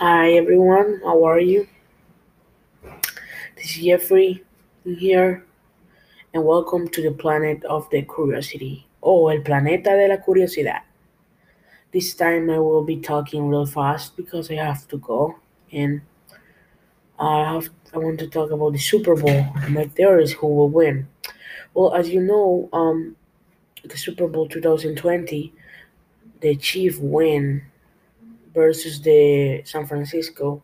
Hi everyone, how are you? This is Jeffrey here, and welcome to the planet of the curiosity, o el planeta de la curiosidad. This time I will be talking real fast because I have to go, and I have I want to talk about the Super Bowl and my theories who will win. Well, as you know, um, the Super Bowl 2020, the Chiefs win versus the San Francisco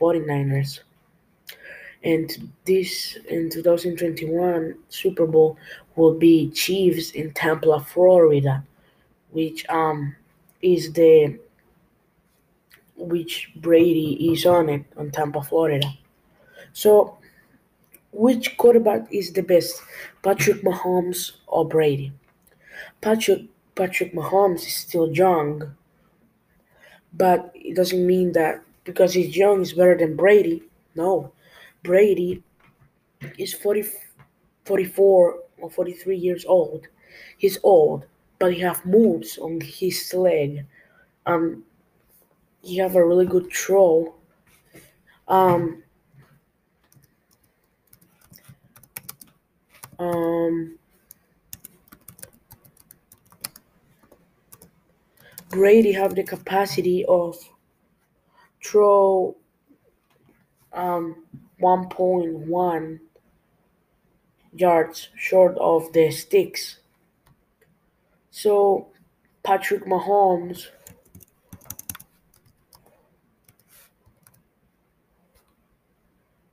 49ers. And this in 2021 Super Bowl will be Chiefs in Tampa, Florida, which um is the which Brady is on it on Tampa, Florida. So, which quarterback is the best, Patrick Mahomes or Brady? Patrick Patrick Mahomes is still young, but it doesn't mean that because he's young he's better than Brady. No, Brady is 40, 44 or 43 years old. He's old, but he have moves on his leg. Um, he have a really good throw. Um, um, Brady have the capacity of throw um 1.1 yards short of the sticks. So Patrick Mahomes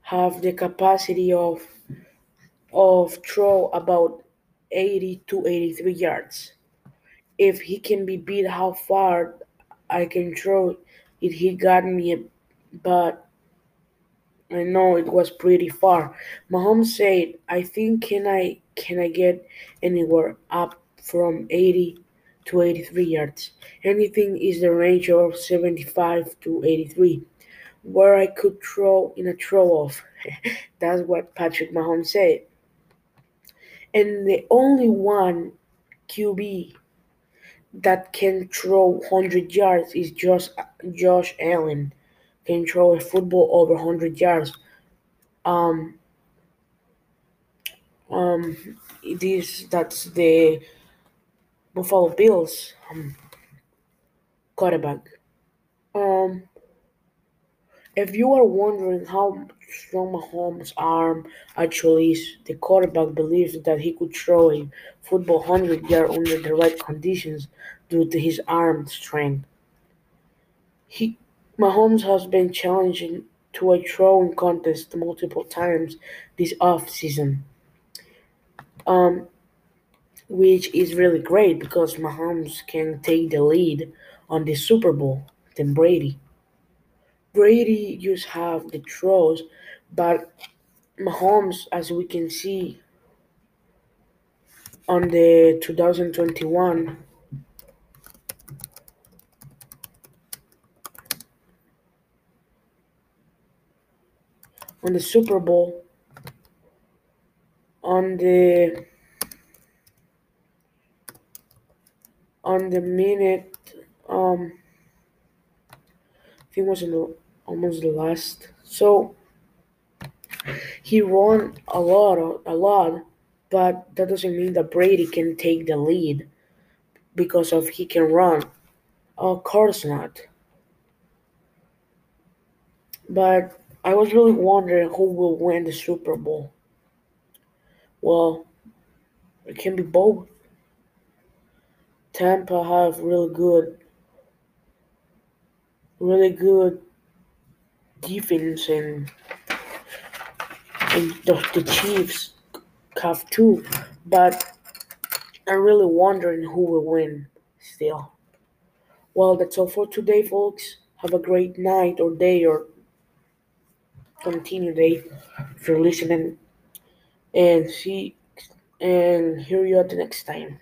have the capacity of of throw about 80 to 83 yards. If he can be beat how far I can throw it he got me but I know it was pretty far. Mahomes said, "I think can I can I get anywhere up from 80 to 83 yards. Anything is the range of 75 to 83, where I could throw in a throw off." That's what Patrick Mahomes said. And the only one QB that can throw 100 yards is just Josh Allen can throw a football over 100 yards. Um, um, it is that's the Buffalo Bills um, quarterback. Um, if you are wondering how strong Mahomes' arm actually is, the quarterback believes that he could throw a football 100 yards under the right conditions due to his arm strength. He Mahomes has been challenging to a throwing contest multiple times this offseason, um, which is really great because Mahomes can take the lead on the Super Bowl than Brady. Brady just have the throws, but Mahomes, as we can see on the 2021 on the Super Bowl on the on the minute um I think it was in the almost the last so he won a lot a lot but that doesn't mean that Brady can take the lead because of he can run of course not but I was really wondering who will win the Super Bowl. Well, it can be both. Tampa have really good, really good defense, and and the, the Chiefs have too. But I'm really wondering who will win still. Well, that's all for today, folks. Have a great night or day or continue day you're listening and see and hear you at the next time